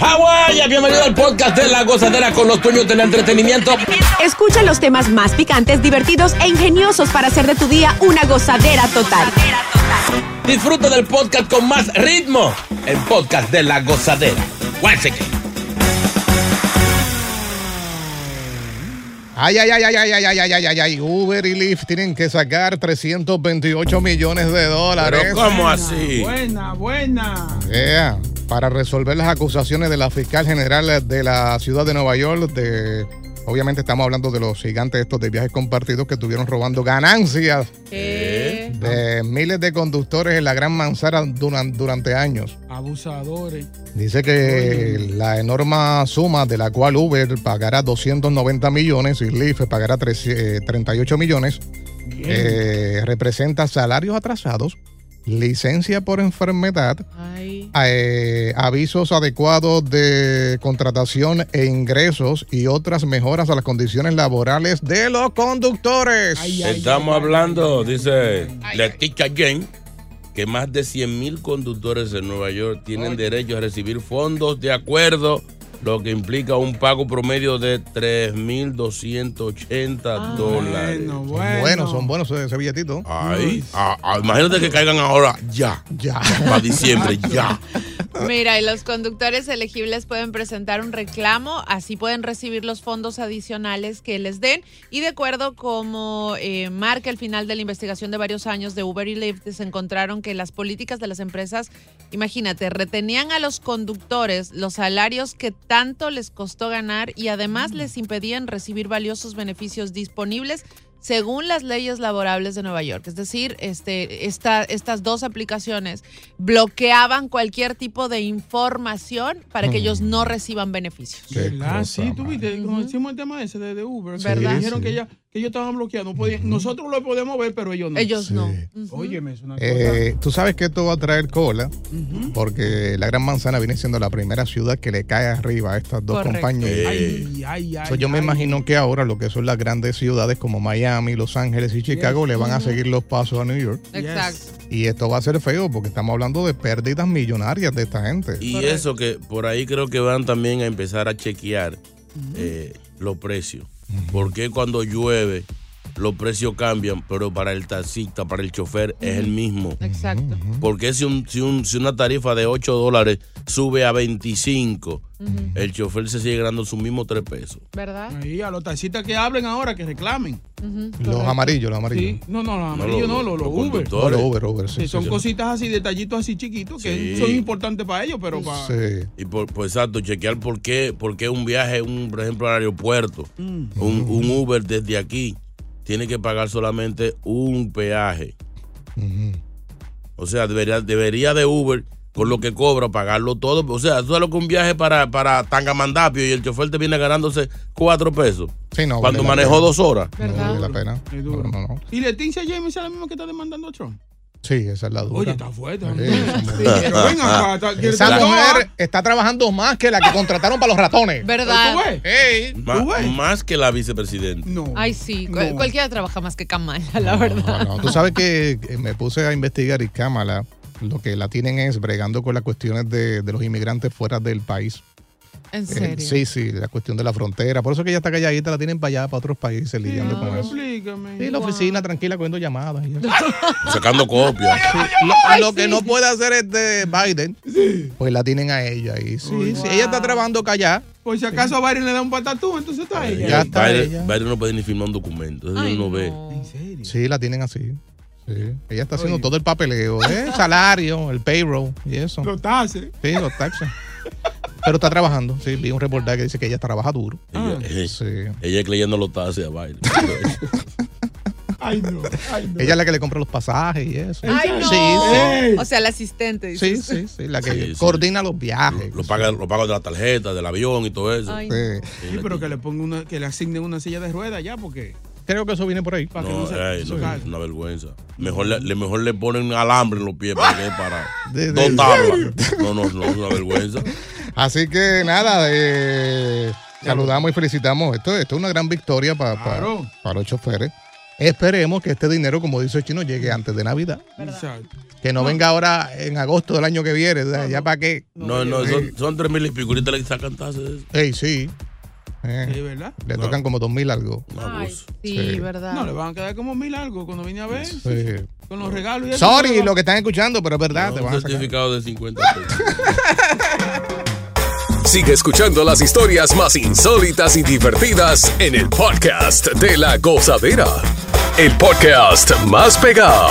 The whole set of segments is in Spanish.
Hawái, bienvenido al podcast de La Gozadera con los dueños del entretenimiento. Escucha los temas más picantes, divertidos e ingeniosos para hacer de tu día una gozadera total. Disfruta del podcast con más ritmo. El podcast de La Gozadera. Ay, ay, ay, ay, ay, ay, ay, ay, ay, ay. Uber y Lyft tienen que sacar 328 millones de dólares. Pero ¿cómo así? Buena, buena. Yeah, para resolver las acusaciones de la fiscal general de la ciudad de Nueva York de obviamente estamos hablando de los gigantes estos de viajes compartidos que estuvieron robando ganancias de miles de conductores en la Gran Manzana duran- durante años. Abusadores. Dice que la enorme suma de la cual Uber pagará 290 millones y Lyft pagará tres- eh, 38 millones eh, representa salarios atrasados, licencia por enfermedad, eh, avisos adecuados de contratación e ingresos y otras mejoras a las condiciones laborales de los conductores. Estamos hablando, dice Leticia Jane, que más de 100 mil conductores en Nueva York tienen derecho a recibir fondos de acuerdo, lo que implica un pago promedio de 3.280 dólares. Son buenos, son buenos ese, ese billetito. Ay, ah, ah, imagínate que caigan ahora ya. Ya. Para diciembre, ya. Mira, y los conductores elegibles pueden presentar un reclamo, así pueden recibir los fondos adicionales que les den. Y de acuerdo como eh, marca el final de la investigación de varios años de Uber y Lyft, se encontraron que las políticas de las empresas, imagínate, retenían a los conductores los salarios que tanto les costó ganar y además les impedían recibir valiosos beneficios disponibles según las leyes laborables de Nueva York. Es decir, este, esta- estas dos aplicaciones bloqueaban cualquier tipo de información para que ellos no reciban beneficios. ¿Verdad? Sí, tú viste, como hicimos el tema ese de, de Uber, ¿Verdad? dijeron que, ya, que ellos estaban bloqueados. No podían, Nosotros lo podemos ver, pero ellos no. Ellos no. Óyeme, es una cosa. Eh, Tú sabes que esto va a traer cola, porque la Gran Manzana viene siendo la primera ciudad que le cae arriba a estas dos Correcto. compañías. Ay, ay, ay, So, yo me ay. imagino que ahora lo que son las grandes ciudades como Miami, Los Ángeles y Chicago le van a seguir los pasos a New York. Exacto. Y esto va a ser feo porque estamos hablando de pérdidas millonarias de esta gente. Y eso que por ahí creo que van también a empezar a chequear eh, los precios. Porque cuando llueve los precios cambian, pero para el taxista, para el chofer es el mismo. Exacto. Porque si, un, si, un- si una tarifa de 8 dólares sube a 25, el chofer se sigue ganando sus mismos 3 pesos. ¿Verdad? Ahí, a los taxistas que hablen ahora, que reclamen. Los amarillos, los amarillos. Sí, no, no, los No, amarillos los- no, los, los los Uber. No, los Uber, Uber, sí, Sí, son sí, sí. cositas así, detallitos así chiquitos que Sí. son importantes para ellos, pero para. Sí. Y por, pues exacto, chequear por qué, por qué un viaje, un, por ejemplo, al aeropuerto, Mm. un, un Uber desde aquí, tiene que pagar solamente un peaje. O sea, debería, debería de Uber con lo que cobra, pagarlo todo. O sea, tú sabes lo que un viaje para, para Tangamandapio y el chofer te viene ganándose cuatro pesos. Sí, no, Cuando vale manejó dos horas. No vale la pena. Es duro. No, no, no. Y Leticia James es la misma que está demandando a Trump. Sí, esa es la duda. Oye, está fuerte. Sí, hombre. esa Sí, mujer. pero ven acá, está- quiere Esa mujer está trabajando más que la que contrataron para los ratones. ¿Verdad? ¿Tú ves? Ey. Ma- más que la vicepresidenta. No. Ay, sí. No. Cualquiera trabaja más que Kamala, la verdad. No, tú sabes que me puse a investigar y Cámara lo que la tienen es bregando con las cuestiones de, de los inmigrantes fuera del país. ¿En Eh, serio? sí, sí, la cuestión de la frontera. Por eso que ella está calladita, la tienen para allá, para otros países, lidiando con eso. Explícame. Sí, la oficina tranquila cogiendo llamadas. y eso. Sacando copias. Sí, lo, lo que no puede hacer este Biden, pues la tienen a ella. Y sí, sí, ella está trabajando callada. Por si acaso a Biden le da un patatú, entonces está ella. Ya está Biden, ella. Biden no puede ni firmar un documento. Eso Ay, uno ve. Sí, la tienen así. Sí. Ella está haciendo todo el papeleo, ¿eh? salario, el payroll y eso. Los taxes. Sí, los taxes. Pero está trabajando. Sí, vi un reportaje que dice que ella trabaja duro. Ella, eh, ella es leyendo los taxis a Biden. Ay, no. Ay, no. Ella es la que le compra los pasajes y eso. Ay, no. Sí, sí. O sea, la asistente. Sí, dices. sí, sí, la que Sí, sí. coordina los viajes. Lo paga, lo paga de la tarjeta, del avión y todo eso. Ay, Sí. Sí, pero que le ponga una, que le asignen una silla de ruedas ya, porque. Creo que eso viene por ahí. Para que No, ey, se es una vergüenza. Mejor le, le- mejor le ponen alambre en los pies para que para De- de- dos tablas. No, no, no, es una vergüenza. Así que nada, eh, saludamos y felicitamos. Esto, esto es una gran victoria Claro. para los choferes. Esperemos que este dinero, como dice el chino, llegue antes de Navidad. Exacto. Que no venga ahora en agosto del año que viene. ¿Ya para qué? No, no, son, son tres mil y pico. Ahorita le sacan tasas de eso. Ey, sí. Eh, Sí, ¿verdad? le tocan como dos mil algo. Un Ay, sí, Sí. ¿verdad? No, le van a quedar como mil algo cuando vine a ver. Sí. Con los regalos y. Sorry, lo que están escuchando, pero es verdad. No, te un van a sacar. certificado de 50 pesos. Sigue escuchando las historias más insólitas y divertidas en el podcast de la gozadera. El podcast más pegado.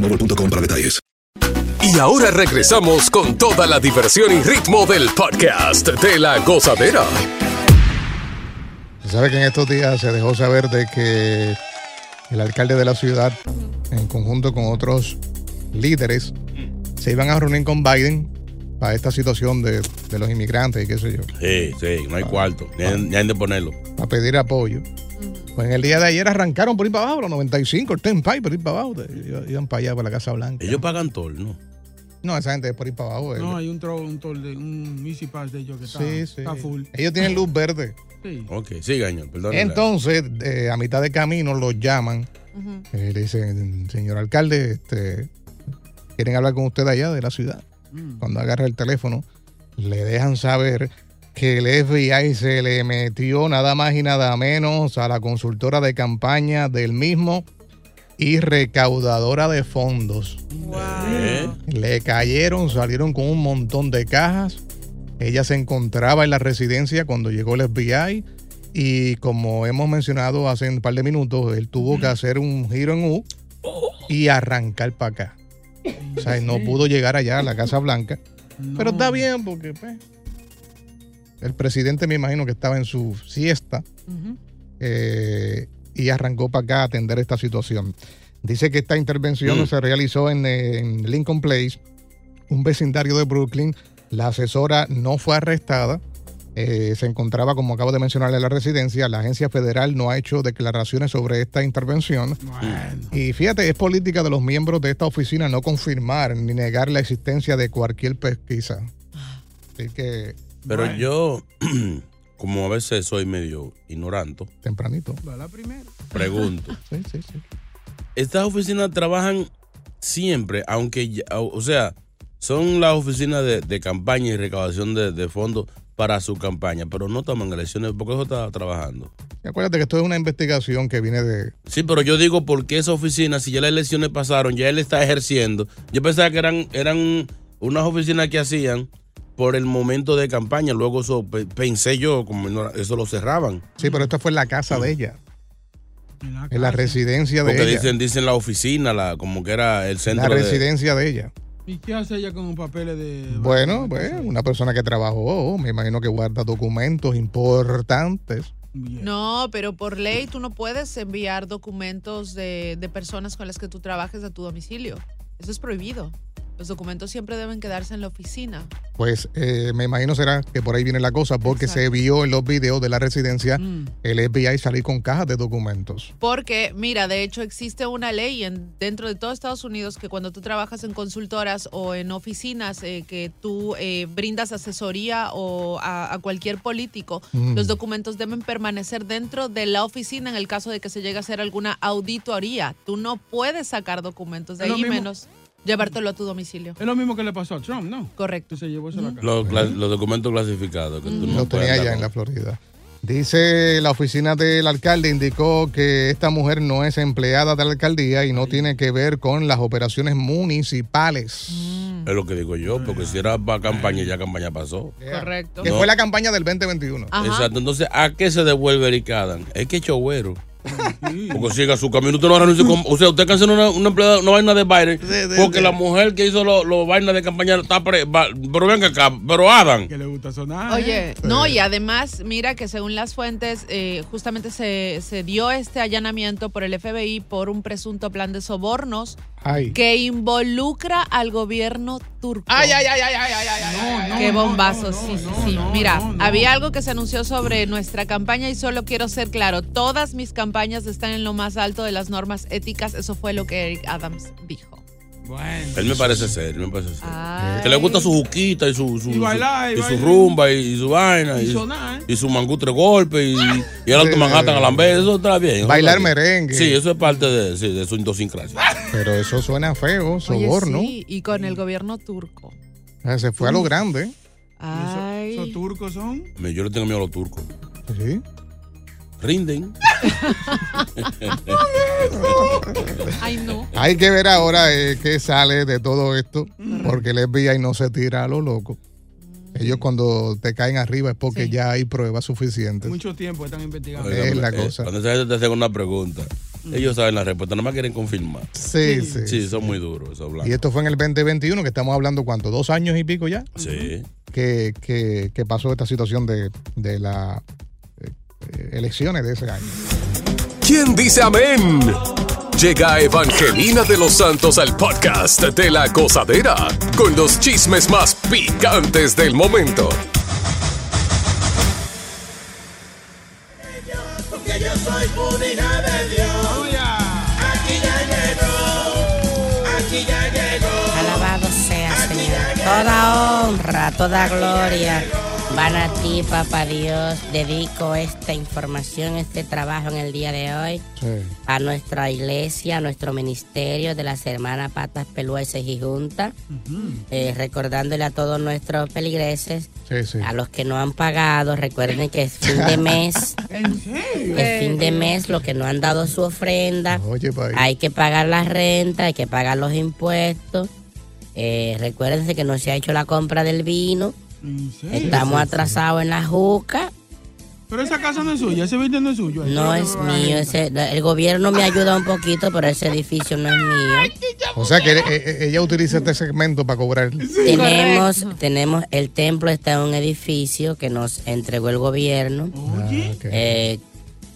boostmobile.com para detalles. Y ahora regresamos con toda la diversión y ritmo del podcast de la gozadera. Se sabe que en estos días se dejó saber de que el alcalde de la ciudad, en conjunto con otros líderes, se iban a reunir con Biden para esta situación de, de los inmigrantes y qué sé yo, Sí, sí, no hay cuarto. Ni hay, ni hay de ponerlo. para pedir apoyo. Pues en el día de ayer arrancaron por ir para abajo, los 95, el Turnpike, por ir para abajo. de- Iban para allá, para la Casa Blanca. Ellos pagan toll, ¿no? No, esa gente es por ir para abajo. No, ellos. hay un tro, un tol de un Easy Pass de ellos que está, sí, sí. está full. Ellos tienen luz verde. Sí. Ok, siga, señor, perdón. Entonces, eh, a mitad de camino los llaman. eh, le dicen, señor alcalde, este, quieren hablar con usted allá de la ciudad. Cuando agarra el teléfono, le dejan saber que el FBI se le metió nada más y nada menos a la consultora de campaña del mismo y recaudadora de fondos. ¿Eh? Le cayeron, salieron con un montón de cajas. Ella se encontraba en la residencia cuando llegó el FBI y como hemos mencionado hace un par de minutos, él tuvo que hacer un giro en U y arrancar para acá. O sea, no pudo llegar allá a la Casa Blanca. Pero está bien porque pues, el presidente me imagino que estaba en su siesta eh, y arrancó para acá a atender esta situación. Dice que esta intervención Mm. se realizó en, en Lincoln Place, un vecindario de Brooklyn. La asesora no fue arrestada, eh, se encontraba, como acabo de mencionar, en la residencia. La agencia federal no ha hecho declaraciones sobre esta intervención. Y fíjate, es política de los miembros de esta oficina no confirmar ni negar la existencia de cualquier pesquisa. Así que. Pero yo, como a veces soy medio ignorante, Tempranito. Va la primera. pregunto. Sí, sí, sí. Estas oficinas trabajan siempre, aunque, ya- o sea, son las oficinas de, de campaña y recaudación de, de fondos para su campaña, pero no toman elecciones porque eso está trabajando. Y acuérdate que esto es una investigación que viene de. Sí, pero yo digo porque esa oficina, si ya las elecciones pasaron, ya él está ejerciendo. Yo pensaba que eran, eran unas oficinas que hacían por el momento de campaña. Luego eso pe- pensé yo, como no- eso lo cerraban. Sí, pero esta fue en la casa de ella. En la residencia de Porque ella. dicen, dicen la oficina, la, como que era el centro La de- residencia de ella. ¿Y qué hace ella con papeles de.? Bueno, pues una persona que trabajó, me imagino que guarda documentos importantes. No, pero por ley tú no puedes enviar documentos de, de personas con las que tú trabajes a tu domicilio. Eso es prohibido. Los documentos siempre deben quedarse en la oficina. Pues eh, me imagino será que por ahí viene la cosa, porque se vio en los videos de la residencia Mm. el FBI salir con cajas de documentos. Porque, mira, de hecho existe una ley en, dentro de todo Estados Unidos que cuando tú trabajas en consultoras o en oficinas eh, que tú eh, brindas asesoría o a, a cualquier político, Mm. los documentos deben permanecer dentro de la oficina en el caso de que se llegue a hacer alguna auditoría. Tú no puedes sacar documentos de Es ahí mismo- menos llevártelo a tu domicilio. Es lo mismo que le pasó a Trump, ¿no? Correcto. Se llevó eso a la casa. Los, los documentos clasificados. Que tú no Lo puedes tenía allá en la Florida. Dice la oficina del alcalde, indicó que esta mujer no es empleada de la alcaldía y no tiene que ver con las operaciones municipales. Es lo que digo yo, porque si era para campaña, ya campaña pasó. Correcto. Que No. fue la campaña del 2021. Exacto. Entonces, ¿a qué se devuelve Eric Adams? Es que es chovero. Porque siga su camino. Usted no renuncie con- O sea, usted canceló una, una, empleada- una vaina de Biden. Porque la mujer que hizo los lo vainas de campaña está pre, va- Pero venga acá, pero Adam. Que le gusta sonar. Oye, ¿eh? no, y además, mira que según las fuentes, eh, justamente se, se dio este allanamiento por el FBI por un presunto plan de sobornos Ay. que involucra al gobierno turco. Ay, ay, ay, ay, ay, ay, ay, ay. No, Qué bombazo, no, sí, no, sí, sí. no, Mira, no, no. había algo que se anunció sobre nuestra campaña y solo quiero ser claro, todas mis campañas están en lo más alto de las normas éticas, eso fue lo que Eric Adams dijo. Bueno. Él me parece serio, me parece. Ay. Que le gusta su juquita y su, su, Y bailar, su- y su bailar. rumba y, y su vaina. Y Y, sonar. y su mangutre golpe y, y el alto Manhattan a la vez. Eso está bien. eso Bailar está bien. merengue. Sí, eso es parte de, sí, de su idiosincrasia. Pero eso suena feo, Oye, soborno. sí, y con el gobierno turco. Eh, Se fue a lo grande. Ay. ¿Esos turcos son? Yo le tengo miedo a los turcos. Sí. Rinden. Ay, no. Hay que ver ahora eh, qué sale de todo esto, porque el FBI no se tira a lo loco. Ellos cuando te caen arriba es porque ya hay pruebas suficientes. Mucho tiempo están investigando. Oiga, Es la eh, cosa. Cuando esa gente te hace una pregunta, ellos saben la respuesta, nada más quieren confirmar. Sí, sí. Sí, son muy duros esos blancos. Y esto fue en el 2021, que estamos hablando, ¿cuánto? ¿Dos años y pico ya? Sí. Que, que, que pasó esta situación de, de las elecciones de ese año. ¿Quién dice amén? Llega Evangelina de los Santos al podcast de la gozadera con los chismes más picantes del momento. Porque yo soy hija de Dios. Aquí ya llegó. Aquí ya llegó. Alabado sea, Señor. Toda honra, toda gloria van a ti, Papá Dios. Dedico esta información, este trabajo en el día de hoy a nuestra iglesia, a nuestro ministerio de las hermanas Patas Pelueses y Junta, eh, recordándole a todos nuestros peligreses, Sí, sí. a los que no han pagado, recuerden que es fin de mes. Es fin de mes, los que no han dado su ofrenda, Oye, hay que pagar la renta, hay que pagar los impuestos. Eh, recuérdense que no se ha hecho la compra del vino. Estamos atrasados en la juca. Pero esa casa no es suya, ese vino no es suyo. No es mío. ese- el gobierno me ayuda un poquito, pero ese edificio no es mío. O sea que eh, eh, ella utiliza este segmento para cobrar. Tenemos, tenemos, el templo está en un edificio que nos entregó el gobierno. Eh,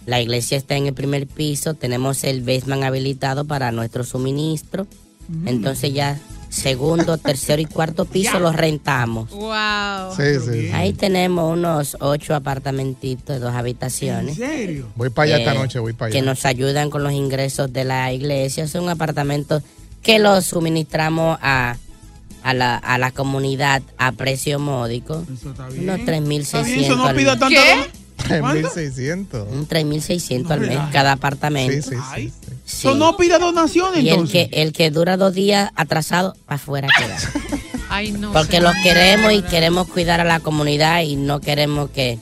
la iglesia está en el primer piso, tenemos el basement habilitado para nuestro suministro. Entonces ya segundo, tercero y cuarto piso los rentamos. Wow. Sí, sí. Ahí tenemos unos ocho apartamentitos de dos habitaciones. serio? Voy para allá esta Eh, noche, voy para allá. Que nos ayudan con los ingresos de la iglesia. Es un apartamento que lo suministramos a, a, la, a la comunidad a precio módico. Unos Está bien, 3.600 eso no al pida mes. tanto. ¿Qué? 3.600. Un 3.600 al mes cada apartamento. Sí, sí, sí. No pida donaciones Y el que, el que dura dos días atrasado, para afuera queda. Ay, no. Porque los queremos y queremos cuidar a la comunidad y no queremos que...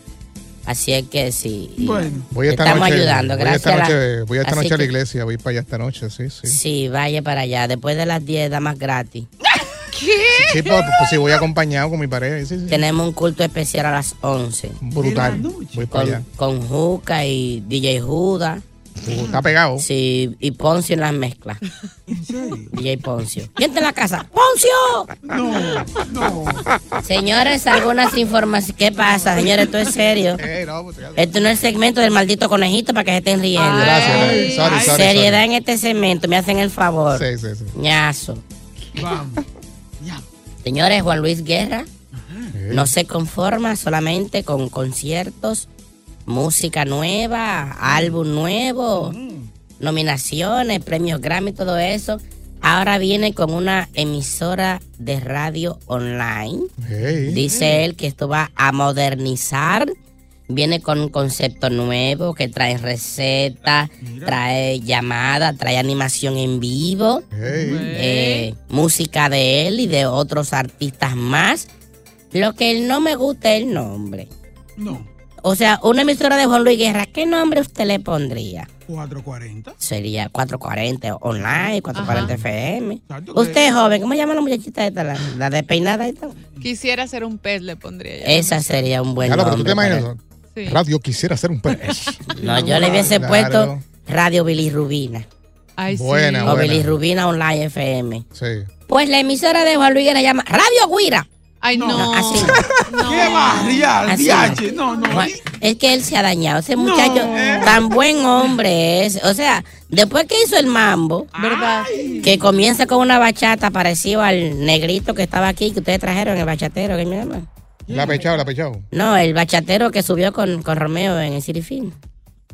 Así es que sí. Bueno. Voy esta estamos noche, ayudando, voy gracias. esta a la- noche, voy esta noche a la iglesia, voy para allá esta noche, sí, sí. Sí, vaya para allá. Después de las 10 da más gratis. Sí, pues, pues sí, voy acompañado con mi pareja. Sí, sí. Tenemos un culto especial a las 11. Brutal. Voy para Con, allá. con Juca y DJ Juda. Está pegado. Sí, y Poncio en las mezclas. DJ Poncio. ¿Quién está en la casa? ¡Poncio! No, no. Señores, algunas informaciones. ¿Qué pasa, señores? Esto es serio. Eh, no, pues, Esto no es el segmento del maldito conejito para que se estén riendo. Gracias, gracias. Sorry, sorry, Seriedad sorry. en este segmento, me hacen el favor. Sí, sí, sí. Ñazo. Vamos. Señores, Juan Luis Guerra no se conforma solamente con conciertos, música nueva, álbum nuevo, nominaciones, premios Grammy, todo eso. Ahora viene con una emisora de radio online. Dice él que esto va a modernizar. Viene con un concepto nuevo que trae recetas, trae llamada, trae animación en vivo, eh, música de él y de otros artistas más. Lo que él no me gusta es el nombre. No. O sea, una emisora de Juan Luis Guerra, ¿qué nombre usted le pondría? 440. Sería 440 online, 440 FM. Exacto, que- Usted, joven, ¿cómo llama la muchachita esta? La, la despeinada esta. Quisiera ser un pez, le pondría yo. Esa sería un buen lo, pero tú nombre. te imaginas? Sí. Radio quisiera hacer un pez. No, yo le hubiese Claro. puesto Radio Bilirrubina. Ay, sí. Buena, O buena. Bilirrubina Online FM. Sí. Pues la emisora de Juan Luis Guerra llama Radio Guira. Ay, no. No, así no. ¿Qué Así diache. No, no. Es que él se ha dañado. Ese muchacho, tan buen hombre es. O sea, después que hizo el mambo, ¿Verdad? que comienza con una bachata parecido al negrito que estaba aquí, que ustedes trajeron, el bachatero, que me llama. La pechado, la pechado. No, el bachatero que subió con, con Romeo en el Cirifín.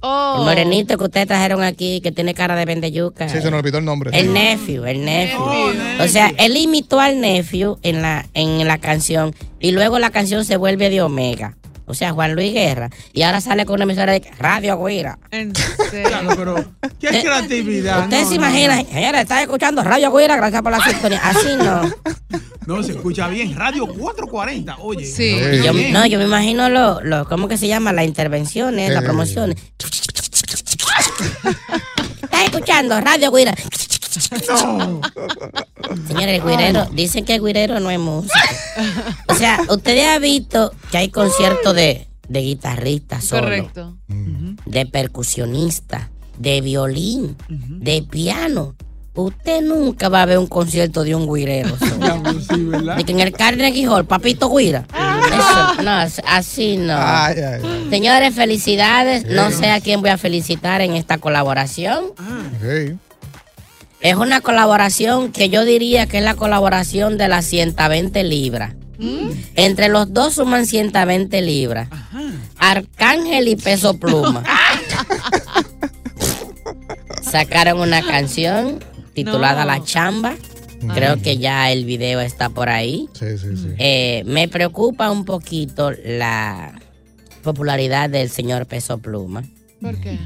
Oh. El morenito que ustedes trajeron aquí, que tiene cara de vendeyuca. Sí, se nos olvidó el nombre. El nephew, el nephew. Oh, O sea, él imitó al nephew en la, en la canción y luego la canción se vuelve de Omega. O sea, Juan Luis Guerra. Y ahora sale con una emisora de Radio Guira. En Claro, pero qué creatividad. Usted no, se no, imagina, señora, está escuchando Radio Guira, gracias por la sintonía. Así no. No, se escucha bien. Radio 440. Oye. Sí. Sí. Yo, bien. no, yo me imagino lo, lo, ¿cómo que se llama? Las intervenciones, las Eh. promociones. Está escuchando Radio Guira. No. Señores, el guirero, dicen que el guirero no es música. O sea, ustedes han visto que hay conciertos de, de guitarristas solo, Correcto. de percusionista, de violín, de piano. Usted nunca va a ver un concierto de un guirero. sí, ¿verdad? De que en el Carnegie Hall, papito guira. Eso, no, así no. Ay, ay, ay. Señores, felicidades. No sé a quién voy a felicitar en esta colaboración. Sí. Es una colaboración que yo diría que es la colaboración de las 120 libras. Entre los dos suman 120 libras. Arcángel y Peso Pluma. Sacaron una canción titulada No. La Chamba. Creo que ya el video está por ahí. Sí, sí, sí. Eh, me preocupa un poquito la popularidad del señor Peso Pluma. ¿Por qué?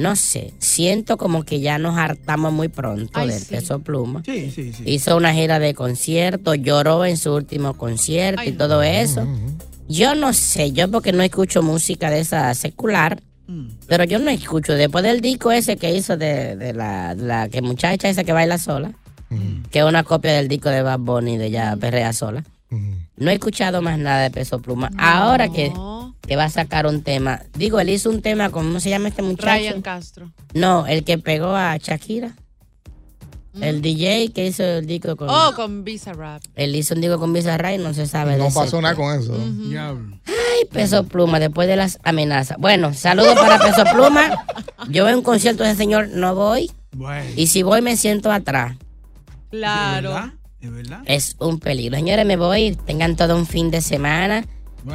No sé, siento como que ya nos hartamos muy pronto Ay, del sí. Peso Pluma. Sí, sí, sí. Hizo una gira de conciertos, lloró en su último concierto y todo eso. Yo no sé, yo porque no escucho música de esa secular, Mm. pero yo no escucho. Después del disco ese que hizo de, de la, de la que muchacha esa que baila sola, que es una copia del disco de Bad Bunny de ya Perrea Sola, no he escuchado más nada de Peso Pluma. Ahora que, que va a sacar un tema, digo, él hizo un tema con, ¿cómo se llama este muchacho? Ryan Castro. No, el que pegó a Shakira. El DJ que hizo el disco con. Oh, con Visa Rap. Él hizo un disco con Bizarra y no se sabe de No ese pasó nada con eso. Diablo. Ay, Peso Pluma, después de las amenazas. Bueno, saludos para Peso Pluma. Yo en un concierto de ese señor no voy. Bueno. Y si voy, me siento atrás. Claro. ¿Verdad? Es un peligro. Señores, me voy. Tengan todo un fin de semana.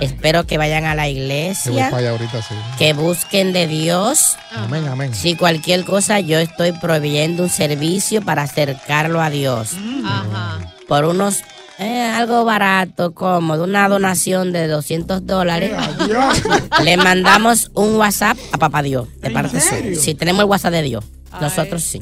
Espero que vayan a la iglesia. para allá ahorita, sí. Que busquen de Dios. Amén, amén. Si cualquier cosa, yo estoy proveyendo un servicio para acercarlo a Dios. Ajá. Por unos, eh, algo barato, cómodo, una donación de 200 dólares. Le mandamos un WhatsApp a Papá Dios, de parte? Sí, tenemos el WhatsApp de Dios. Nosotros sí.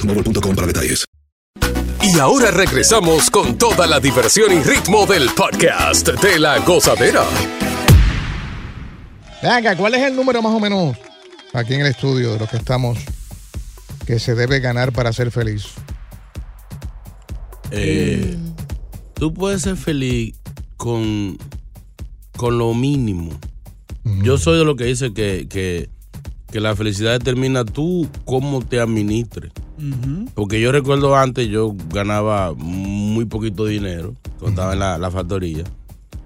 boostmobile.com para detalles. Y ahora regresamos con toda la diversión y ritmo del podcast de la gozadera. Venga, ¿cuál es el número más o menos aquí en el estudio de los que estamos que se debe ganar para ser feliz? Eh, Tú puedes ser feliz con, con lo mínimo. Yo soy de lo que dice que, que, que la felicidad determina tú cómo te administres. Porque yo recuerdo antes, yo ganaba muy poquito dinero cuando estaba en la, la factoría.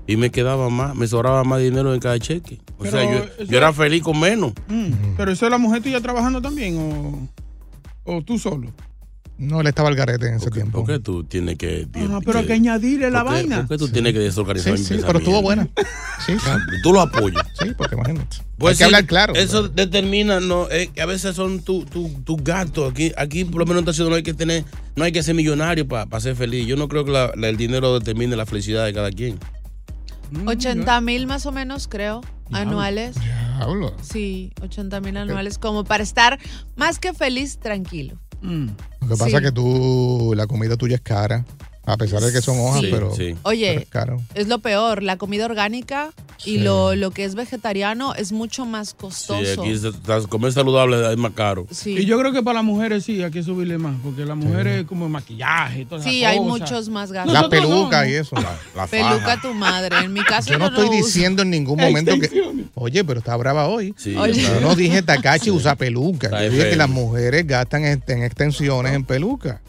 Y me quedaba más, me sobraba más dinero en cada cheque. O Pero sea, yo, yo era feliz con menos. Mm, Pero eso es la mujer tuya trabajando también o, o tú solo. No, él estaba al garete en ese tiempo. ¿Por qué tú tienes que... Ah, pero hay que añadirle la ¿por qué- vaina. ¿Por qué tú tienes que desorganizar Sí, mi sí, pero estuvo buena. Sí, sí. Tú lo apoyas. Sí, porque imagínate. Pues Hay que sí, hablar claro. Eso determina, no, eh, que a veces son tus tu, tus gastos. Aquí, aquí por lo menos en esta ciudad no hay que tener, no hay que ser millonario para ser feliz. Yo no creo que la- la- el dinero determine la felicidad de cada quien. 80 mil más o menos, creo, anuales. Diablo. Sí, 80 mil anuales, como para estar más que feliz, tranquilo. Lo que pasa Sí. es que tú, la comida tuya es cara. A pesar de que son hojas, Sí. pero, Sí. Oye, pero es caro. Es lo peor, la comida orgánica y Sí. lo, lo que es vegetariano es mucho más Sí, costoso. aquí se- ta- comer saludable es más caro. Sí. Y yo creo que para las mujeres sí, hay que subirle más, porque las mujeres como maquillaje, todas Sí, esas hay cosas. muchos más gastos. La Nosotros peluca no. y eso. La Peluca tu madre. En mi caso Yo no estoy diciendo en ningún momento que. Oye, pero está brava hoy. Sí, Oye. Yo no dije Takachi usa peluca. Yo dije que las mujeres gastan en, en extensiones en peluca.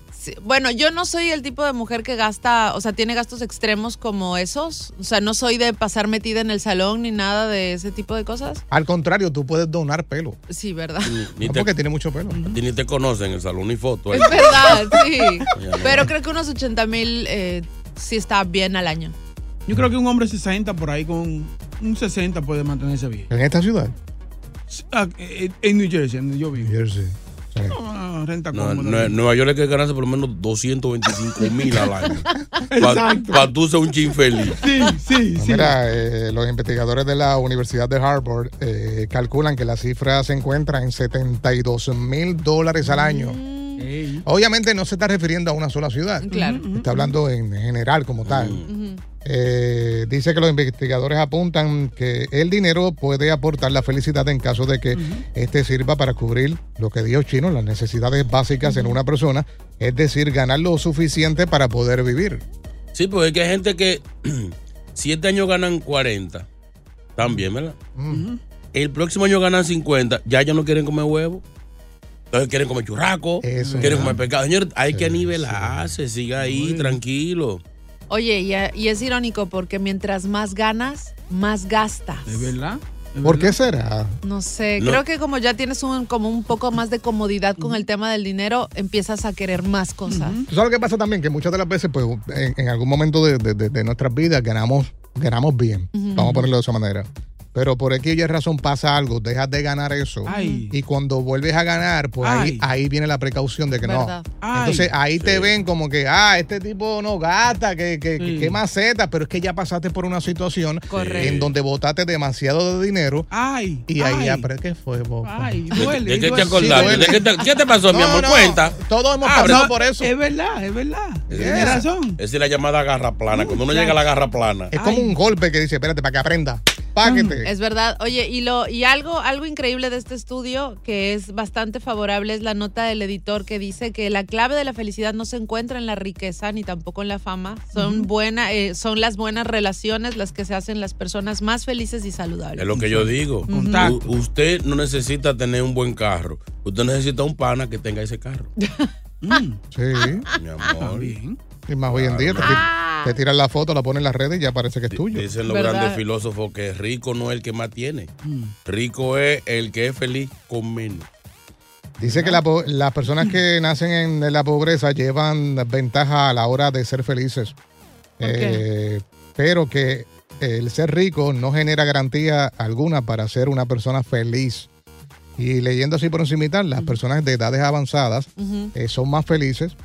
Bueno, yo no soy el tipo de mujer que gasta, o sea, tiene gastos extremos como esos. O sea, no soy de pasar metida en el salón ni nada de ese tipo de cosas. Al contrario, tú puedes donar pelo. Sí, ¿verdad? Ni, ni No, te, porque tiene mucho pelo. a ti ni te conocen en el salón ni foto. Es ahí. verdad, sí. No. Pero creo que unos 80 mil eh, sí está bien al año. Yo creo que un hombre 60 por ahí con un 60 puede mantenerse bien. En esta ciudad. Ah, eh, En New Jersey, donde yo vivo. Jersey. Sí. Renta No, cómoda. no, Nueva York hay que ganarse por lo menos 225 mil al año. Para Exacto. tú ser un chin feliz. Sí, sí, No, sí. Mira, eh, los investigadores de la Universidad de Harvard eh, calculan que la cifra se encuentra en 72 mil dólares al año. Ey. Obviamente no se está refiriendo a una sola ciudad. Claro. Está hablando en general como tal. Ujú. Eh, dice que los investigadores apuntan que el dinero puede aportar la felicidad en caso de que este sirva para cubrir lo que dijo Chino, las necesidades básicas en una persona, es decir, ganar lo suficiente para poder vivir. Sí, porque es que hay gente que siete años ganan 40. También, ¿verdad? El próximo año ganan 50. Ya ellos no quieren comer huevo. Entonces quieren comer churraco. Eso. quieren comer pescado. Señor, hay que nivelarse. Siga ahí, tranquilo. Oye, y, y es irónico porque mientras más ganas, más gastas. ¿De verdad? ¿Por qué será? No sé, No. creo que como ya tienes un, como un poco más de comodidad con el tema del dinero, empiezas a querer más cosas. ¿Tú sabes lo que pasa también? Que muchas de las veces, pues, en, en algún momento de, de- de- nuestras vidas ganamos, ganamos bien. Ujú. Vamos a ponerlo de esa manera. Pero por aquí y razón pasa algo, dejas de ganar eso. Ay. Y cuando vuelves a ganar, pues ahí, ahí viene la precaución de que Verdad. no. Ay. Entonces ahí te Sí. ven como que, ah, este tipo no gasta, que, que, que- que maceta, pero es que ya pasaste por una situación Correcto. en donde botaste demasiado de dinero. Ay. Y ahí ay. ya, pero ¿qué fue, Bobo? Ay, ¿De- duele. ¿De qué te duele. acordaste? ¿De qué te, qué te pasó, mi amor? no, Cuenta. Todos hemos Abre. pasado por eso. Es verdad, es verdad. Tienes razón. Esa es la llamada garra plana. Cuando uno llega a la garra plana. Es como un golpe que dice, espérate, para que aprenda. Páquete. Es verdad. Oye, y lo y algo algo increíble de este estudio que es bastante favorable es la nota del editor que dice que la clave de la felicidad no se encuentra en la riqueza ni tampoco en la fama. Son Ujú. buena, eh, son las buenas relaciones las que se hacen las personas más felices y saludables. Es lo que yo digo. Usted no necesita tener un buen carro. Usted necesita un pana que tenga ese carro. Sí. Mi amor. Y más hoy en día te, Ah. te tiran la foto, la ponen en las redes y ya parece que es tuyo. Dicen los grandes filósofos que rico no es el que más tiene. Rico es el que es feliz con menos. Dice que la las personas que nacen en la pobreza llevan ventaja a la hora de ser felices. Eh, pero que el ser rico no genera garantía alguna para ser una persona feliz. Y leyendo así por encima, las personas de edades avanzadas eh, son más felices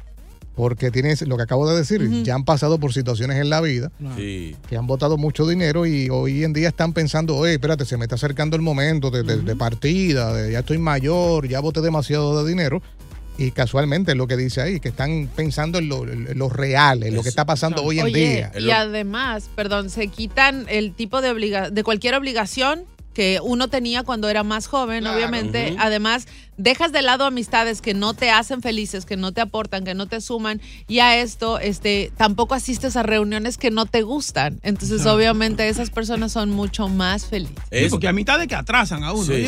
porque tienen lo que acabo de decir, ya han pasado por situaciones en la vida Sí. que han botado mucho dinero y hoy en día están pensando, oye, espérate, se me está acercando el momento de, de- de partida, de, ya estoy mayor, ya boté demasiado de dinero. Y casualmente es lo que dice ahí, que están pensando en lo, en lo real, en lo que está pasando hoy en Oye, día. y además, perdón, se quitan el tipo de obliga de cualquier obligación que uno tenía cuando era más joven, obviamente. Además, dejas de lado amistades que no te hacen felices, que no te aportan, que no te suman, y a esto, este, tampoco asistes a reuniones que no te gustan. Entonces, obviamente, esas personas son mucho más felices. Sí, porque a mitad de que atrasan a uno. Sí.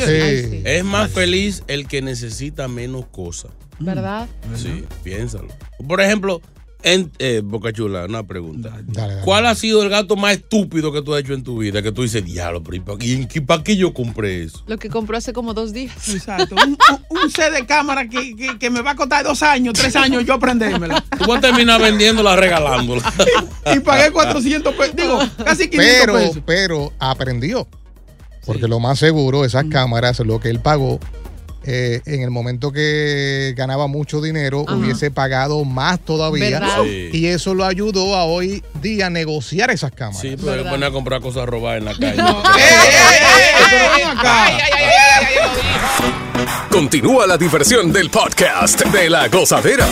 Es más feliz el que necesita menos cosas. ¿Verdad? Sí, piénsalo. Por ejemplo, en, eh, Boca Chula, una pregunta. ¿Cuál ha sido el gato más estúpido que tú has hecho en tu vida? Que tú dices, diablo, pero ¿y para qué, y para qué yo compré eso? Lo que compró hace como dos días. Exacto. Un, un- un set de cámara que, que- que me va a costar dos años, tres años yo aprendérmela. Tú vas a terminar vendiéndola, regalándola. Y pagué 400 pesos. Digo, casi 500 Pero, pesos. pero aprendió. Porque lo más seguro, esas cámaras, lo que él pagó, eh, en el momento que ganaba mucho dinero, Ajá. hubiese pagado más todavía. Y eso lo ayudó a hoy día negociar esas cámaras. Sí, pero se pone a comprar cosas robadas en la calle. Continúa la diversión del podcast de la gozadera.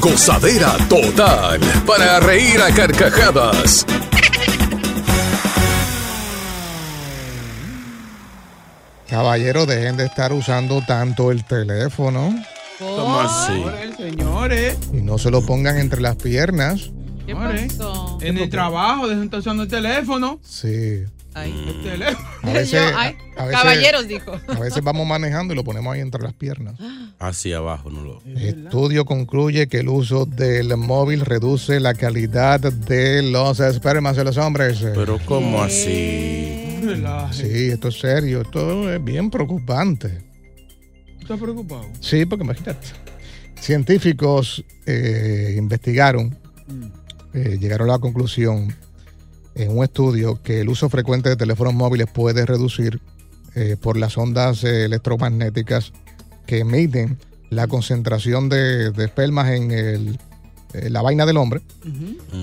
Gozadera total. Para reír a carcajadas. Caballeros, dejen de estar usando tanto el teléfono ¿Cómo así? Señores, señores. y no se lo pongan entre las piernas. ¿Qué pasó? En el trabajo, dejen de estar usando el teléfono. Sí. El teléfono. A veces, Yo, ay, a veces- caballeros, dijo. A veces vamos manejando y lo ponemos ahí entre las piernas. Hacia abajo, no lo. Estudio concluye que el uso del móvil reduce la calidad de los espermas de los hombres. Pero ¿cómo así? Sí, esto es serio, esto es bien preocupante. ¿Estás preocupado? Sí, porque imagínate. Científicos eh, investigaron, eh, llegaron a la conclusión en un estudio que el uso frecuente de teléfonos móviles puede reducir eh, por las ondas eh, electromagnéticas que emiten la concentración de, de espermas en el- eh, la vaina del hombre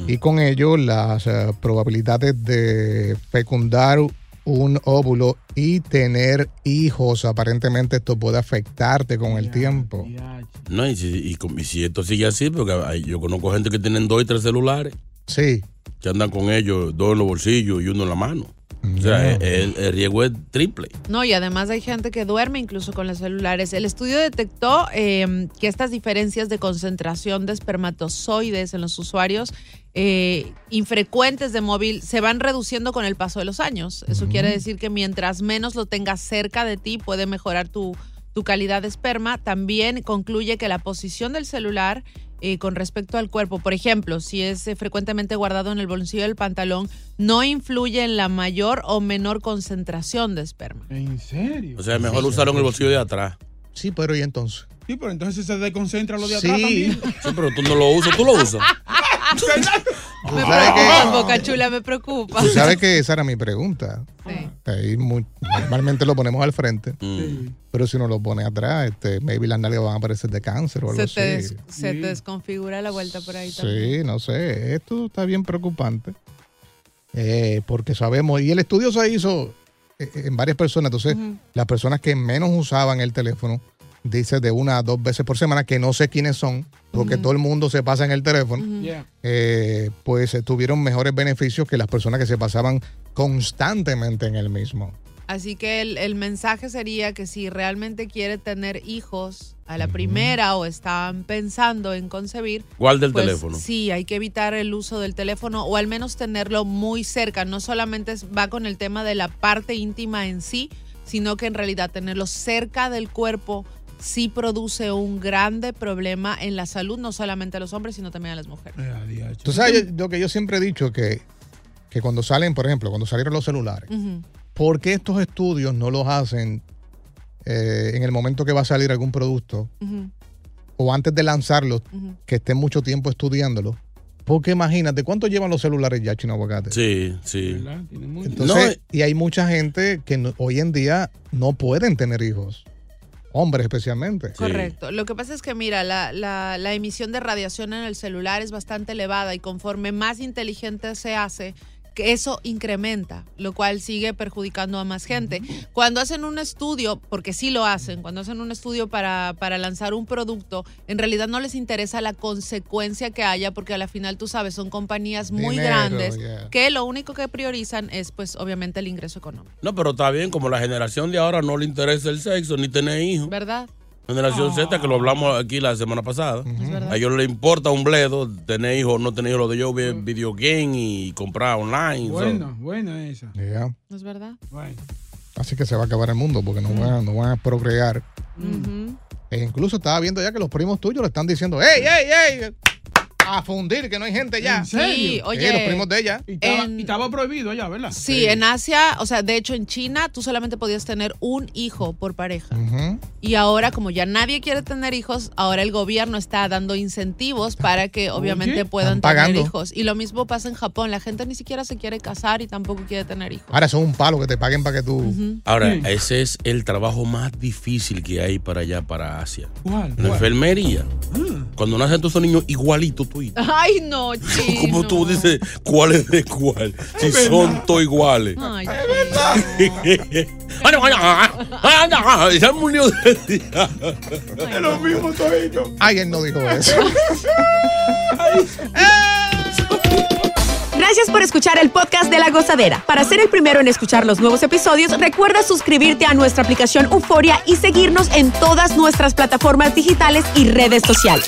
y con ello las eh, probabilidades de fecundar un óvulo y tener hijos. Aparentemente esto puede afectarte con el tiempo. No, y si, y con- y si esto sigue así, porque ay, yo conozco gente que tienen dos y tres celulares. Sí. Que andan con ellos, dos en los bolsillos y uno en la mano. O sea, el, el- el riesgo es triple. No, y además hay gente que duerme incluso con los celulares. El estudio detectó eh, que estas diferencias de concentración de espermatozoides en los usuarios eh, infrecuentes de móvil se van reduciendo con el paso de los años. Eso quiere decir que mientras menos lo tengas cerca de ti, puede mejorar tu, tu calidad de esperma. También concluye que la posición del celular eh, con respecto al cuerpo, por ejemplo, si es eh, frecuentemente guardado en el bolsillo del pantalón, no influye en la mayor o menor concentración de esperma. ¿En serio? O sea, mejor usarlo en el bolsillo de atrás. Sí, pero ¿y entonces? Sí, pero entonces se desconcentra lo de Sí. atrás también. Sí, pero tú no lo usas, tú lo usas. Me preocupa, Boca Chula, me preocupa. Tú sabes que esa era mi pregunta. Sí. Ahí normalmente lo ponemos al frente, Mm. pero si uno lo pone atrás, este, maybe las nalgas van a aparecer de cáncer o algo Se te, así. des- se te desconfigura la vuelta por ahí también. Sí, no sé, esto está bien preocupante. Eh, porque sabemos, y el estudio se hizo eh, en varias personas, entonces las personas que menos usaban el teléfono, dice de una a dos veces por semana, que no sé quiénes son, porque todo el mundo se pasa en el teléfono, eh, pues eh, tuvieron mejores beneficios que las personas que se pasaban constantemente en el mismo. Así que el, el mensaje sería que si realmente quiere tener hijos a la primera o están pensando en concebir, Guarda el pues, teléfono. Sí, hay que evitar el uso del teléfono o al menos tenerlo muy cerca. No solamente va con el tema de la parte íntima en sí, sino que en realidad tenerlo cerca del cuerpo sí produce un grande problema en la salud, no solamente a los hombres, sino también a las mujeres. Tú sabes yo- lo que yo siempre he dicho, que, que cuando salen, por ejemplo, cuando salieron los celulares, Ujú. ¿por qué estos estudios no los hacen eh, en el momento que va a salir algún producto o antes de lanzarlo, que estén mucho tiempo estudiándolo? Porque imagínate, ¿cuánto llevan los celulares ya, Chino Aguacate? Sí, sí. Entonces, y hay mucha gente que no- hoy en día no pueden tener hijos. Hombres especialmente. Correcto. Lo que pasa es que, mira, la, la- la emisión de radiación en el celular es bastante elevada y conforme más inteligente se hace, eso incrementa, lo cual sigue perjudicando a más gente. Cuando hacen un estudio, porque sí lo hacen, cuando hacen un estudio para, para lanzar un producto, en realidad no les interesa la consecuencia que haya, porque a la final, tú sabes, son compañías muy Dinero, grandes yeah. que lo único que priorizan es, pues, obviamente, el ingreso económico. No, pero está bien, como la generación de ahora no le interesa el sexo ni tener hijos. ¿Verdad? Generación Z, que lo hablamos aquí la semana pasada. A ellos les importa un bledo tener hijos o no tener hijos. Lo de ellos ver video game y comprar online. Buena, buena esa. Ya. ¿No es verdad? Bueno. Así que se va a acabar el mundo porque no, van, a- no van a procrear. E incluso estaba viendo ya que los primos tuyos le están diciendo, ¡Ey, ey, ey! A fundir, que no hay gente ya. ¿En serio? oye, los primos de ella. Y estaba, En- y estaba prohibido allá, ¿verdad? Sí, en Asia, o sea, de hecho en China tú solamente podías tener un hijo por pareja. Y ahora, como ya nadie quiere tener hijos, ahora el gobierno está dando incentivos para que obviamente puedan tener hijos. Y lo mismo pasa en Japón. La gente ni siquiera se quiere casar y tampoco quiere tener hijos. Ahora eso es un palo que te paguen para que tú. Ahora, Sí. ese es el trabajo más difícil que hay para allá, para Asia. ¿Cuál? La enfermería. Cuando nacen todos esos niños igualitos, Ay, no, chino. Como tú dices, ¿cuál es de cuál? Si son todos iguales. Ay, Ese murió de día. Es lo mismo todito. Ay, él no dijo eso. Gracias por escuchar el podcast de La Gozadera. Para ser el primero en escuchar los nuevos episodios, recuerda suscribirte a nuestra aplicación Euforia y seguirnos en todas nuestras plataformas digitales y redes sociales.